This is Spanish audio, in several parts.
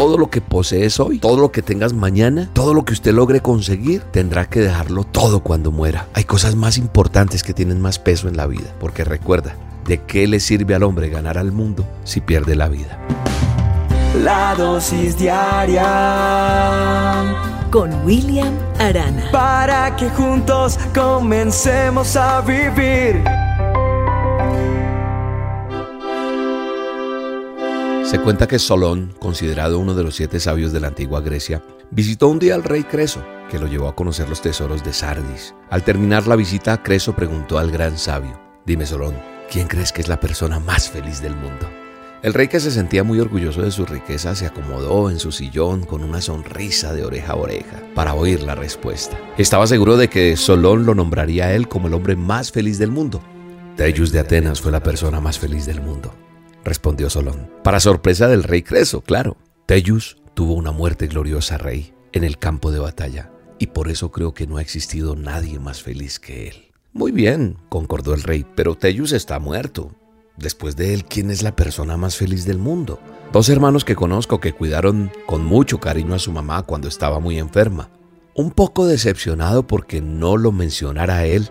todo lo que posees hoy, todo lo que tengas mañana, todo lo que usted logre conseguir, tendrá que dejarlo todo cuando muera. Hay cosas más importantes que tienen más peso en la vida, porque recuerda, ¿de qué le sirve al hombre ganar al mundo si pierde la vida? La dosis diaria con William Arana. Para que juntos comencemos a vivir. Se cuenta que Solón, considerado uno de los siete sabios de la antigua Grecia, visitó un día al rey Creso, que lo llevó a conocer los tesoros de Sardis. Al terminar la visita, Creso preguntó al gran sabio, Dime Solón, ¿quién crees que es la persona más feliz del mundo? El rey que se sentía muy orgulloso de su riqueza se acomodó en su sillón con una sonrisa de oreja a oreja para oír la respuesta. Estaba seguro de que Solón lo nombraría a él como el hombre más feliz del mundo. Tellus de Atenas fue la persona más feliz del mundo respondió Solón. Para sorpresa del rey Creso, claro. Tellus tuvo una muerte gloriosa, rey, en el campo de batalla, y por eso creo que no ha existido nadie más feliz que él. Muy bien, concordó el rey, pero Tellus está muerto. Después de él, ¿quién es la persona más feliz del mundo? Dos hermanos que conozco que cuidaron con mucho cariño a su mamá cuando estaba muy enferma. Un poco decepcionado porque no lo mencionara él,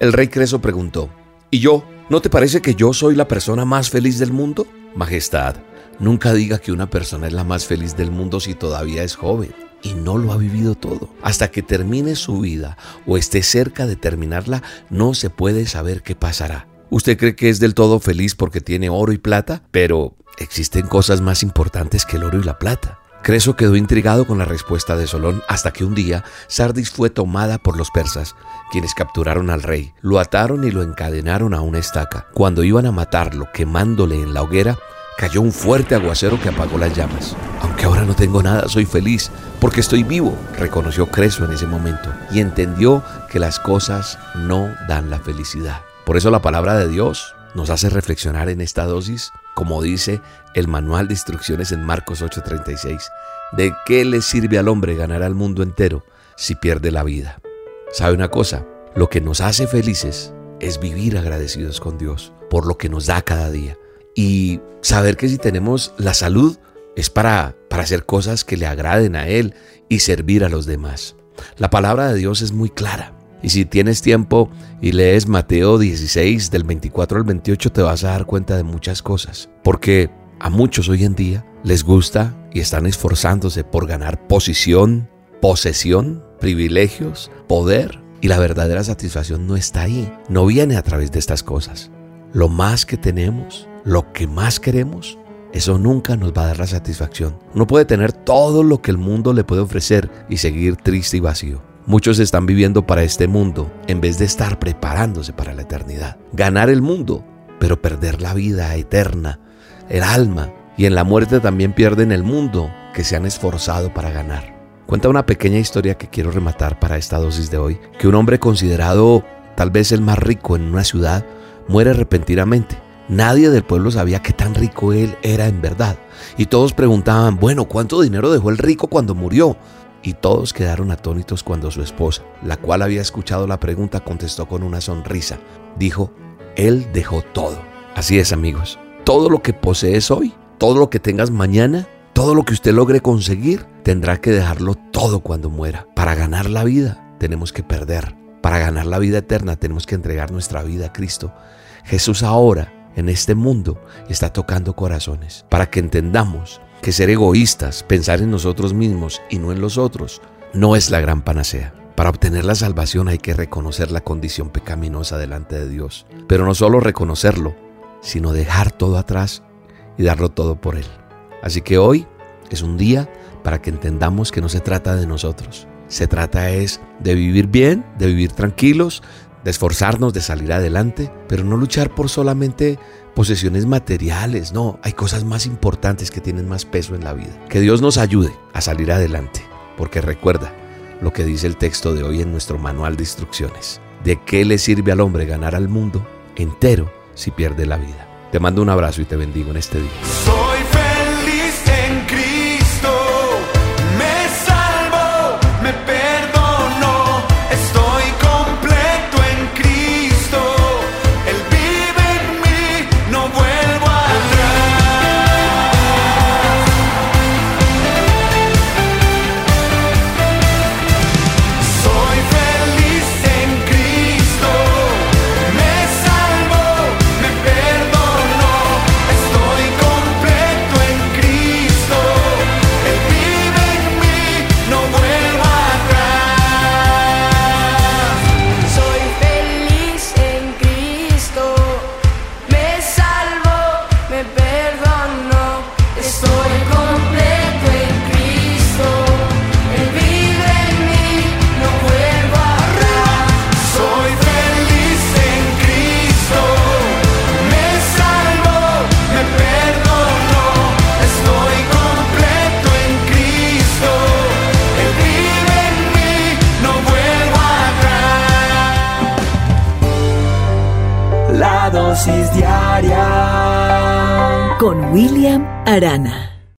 el rey Creso preguntó, ¿Y yo? ¿No te parece que yo soy la persona más feliz del mundo? Majestad, nunca diga que una persona es la más feliz del mundo si todavía es joven y no lo ha vivido todo. Hasta que termine su vida o esté cerca de terminarla, no se puede saber qué pasará. Usted cree que es del todo feliz porque tiene oro y plata, pero existen cosas más importantes que el oro y la plata. Creso quedó intrigado con la respuesta de Solón hasta que un día Sardis fue tomada por los persas, quienes capturaron al rey, lo ataron y lo encadenaron a una estaca. Cuando iban a matarlo quemándole en la hoguera, cayó un fuerte aguacero que apagó las llamas. Aunque ahora no tengo nada, soy feliz porque estoy vivo, reconoció Creso en ese momento y entendió que las cosas no dan la felicidad. Por eso la palabra de Dios nos hace reflexionar en esta dosis, como dice el manual de instrucciones en Marcos 8:36, ¿de qué le sirve al hombre ganar al mundo entero si pierde la vida? ¿Sabe una cosa? Lo que nos hace felices es vivir agradecidos con Dios por lo que nos da cada día y saber que si tenemos la salud es para, para hacer cosas que le agraden a Él y servir a los demás. La palabra de Dios es muy clara. Y si tienes tiempo y lees Mateo 16 del 24 al 28 te vas a dar cuenta de muchas cosas. Porque a muchos hoy en día les gusta y están esforzándose por ganar posición, posesión, privilegios, poder. Y la verdadera satisfacción no está ahí, no viene a través de estas cosas. Lo más que tenemos, lo que más queremos, eso nunca nos va a dar la satisfacción. No puede tener todo lo que el mundo le puede ofrecer y seguir triste y vacío. Muchos están viviendo para este mundo en vez de estar preparándose para la eternidad. Ganar el mundo, pero perder la vida eterna, el alma, y en la muerte también pierden el mundo que se han esforzado para ganar. Cuenta una pequeña historia que quiero rematar para esta dosis de hoy, que un hombre considerado tal vez el más rico en una ciudad muere repentinamente. Nadie del pueblo sabía qué tan rico él era en verdad. Y todos preguntaban, bueno, ¿cuánto dinero dejó el rico cuando murió? Y todos quedaron atónitos cuando su esposa, la cual había escuchado la pregunta, contestó con una sonrisa. Dijo, Él dejó todo. Así es amigos, todo lo que posees hoy, todo lo que tengas mañana, todo lo que usted logre conseguir, tendrá que dejarlo todo cuando muera. Para ganar la vida tenemos que perder. Para ganar la vida eterna tenemos que entregar nuestra vida a Cristo. Jesús ahora, en este mundo, está tocando corazones para que entendamos que ser egoístas, pensar en nosotros mismos y no en los otros, no es la gran panacea. Para obtener la salvación hay que reconocer la condición pecaminosa delante de Dios, pero no solo reconocerlo, sino dejar todo atrás y darlo todo por Él. Así que hoy es un día para que entendamos que no se trata de nosotros, se trata es de vivir bien, de vivir tranquilos, de esforzarnos, de salir adelante, pero no luchar por solamente posesiones materiales, no, hay cosas más importantes que tienen más peso en la vida. Que Dios nos ayude a salir adelante, porque recuerda lo que dice el texto de hoy en nuestro manual de instrucciones. ¿De qué le sirve al hombre ganar al mundo entero si pierde la vida? Te mando un abrazo y te bendigo en este día. con William Arana.